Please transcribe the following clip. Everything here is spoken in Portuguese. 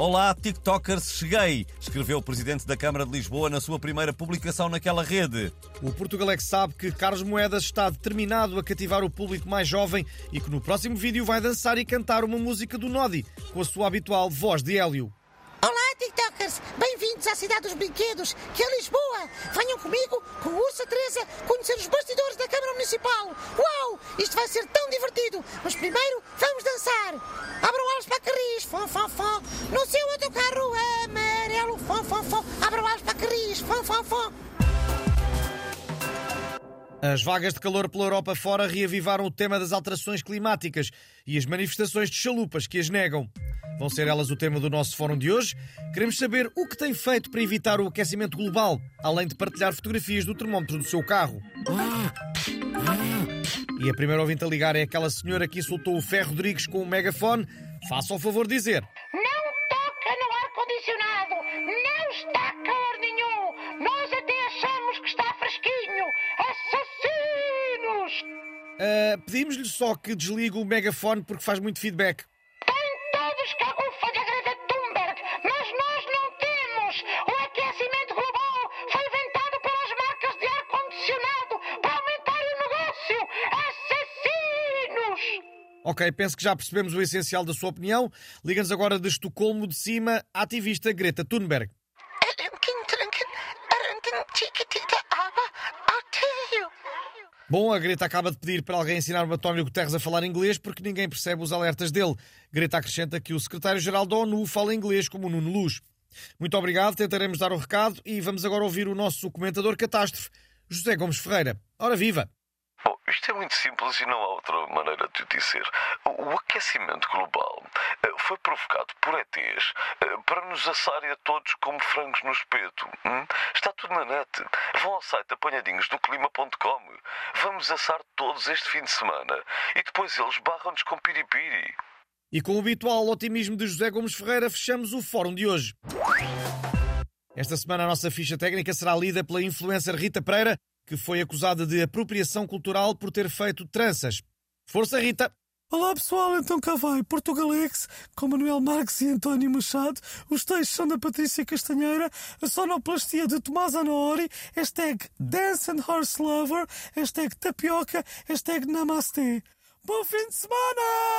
Olá, TikTokers, cheguei! Escreveu o presidente da Câmara de Lisboa na sua primeira publicação naquela rede. O Portugalex sabe que Carlos Moedas está determinado a cativar o público mais jovem e que no próximo vídeo vai dançar e cantar uma música do Nodi, com a sua habitual voz de Hélio. Olá, TikTokers! Bem-vindos à Cidade dos Brinquedos, que é Lisboa! Venham comigo, com a Ursa Teresa, conhecer os bastidores da Câmara Municipal! Uau! Isto vai ser tão divertido! Mas primeiro, vamos dançar! Abram Carris, fó, fó, fó! No seu autocarro amarelo, fó, fó, fó! Abram alas para Carris, fó, fó, fó! As vagas de calor pela Europa fora reavivaram o tema das alterações climáticas e as manifestações de chalupas que as negam. Vão ser elas o tema do nosso fórum de hoje. Queremos saber o que tem feito para evitar o aquecimento global, além de partilhar fotografias do termómetro do seu carro. E a primeira ouvinte a ligar é aquela senhora que insultou o Ferro Rodrigues com um megafone. Faça o favor de dizer. Não toca no ar-condicionado! Não está calor nenhum! Nós até achamos que está fresquinho! Assassinos! Uh, Pedimos-lhe só que desligue o megafone porque faz muito feedback. Têm todos que a ufa da Greta Thunberg, mas nós não temos! O aquecimento global foi inventado pelas marcas de ar-condicionado Ok, penso que já percebemos o essencial da sua opinião. Liga-nos agora de Estocolmo de cima, a ativista Greta Thunberg. Bom, a Greta acaba de pedir para alguém ensinar o António Guterres a falar inglês porque ninguém percebe os alertas dele. Greta acrescenta que o secretário-geral da ONU fala inglês como o Nuno Luz. Muito obrigado, tentaremos dar o recado e vamos agora ouvir o nosso comentador catástrofe, José Gomes Ferreira. Ora viva! Isto é muito simples e não há outra maneira de o dizer. O aquecimento global eh, foi provocado por ETs eh, para nos assarem a todos como frangos no espeto. hum? Está tudo na net. Vão ao site apanhadinhosdoclima.com. Vamos assar todos este fim de semana e depois eles barram-nos com piripiri. E com o habitual otimismo de José Gomes Ferreira, fechamos o fórum de hoje. Esta semana a nossa ficha técnica será lida pela influencer Rita Pereira, que foi acusada de apropriação cultural por ter feito tranças. Força, Rita! Olá pessoal, então cá vai Portugalex com Manuel Marques e António Machado. Os textos são da Patrícia Castanheira, a sonoplastia de Tomás Anori, hashtag Dance and Horse Lover, hashtag Tapioca, hashtag Namaste. Bom fim de semana!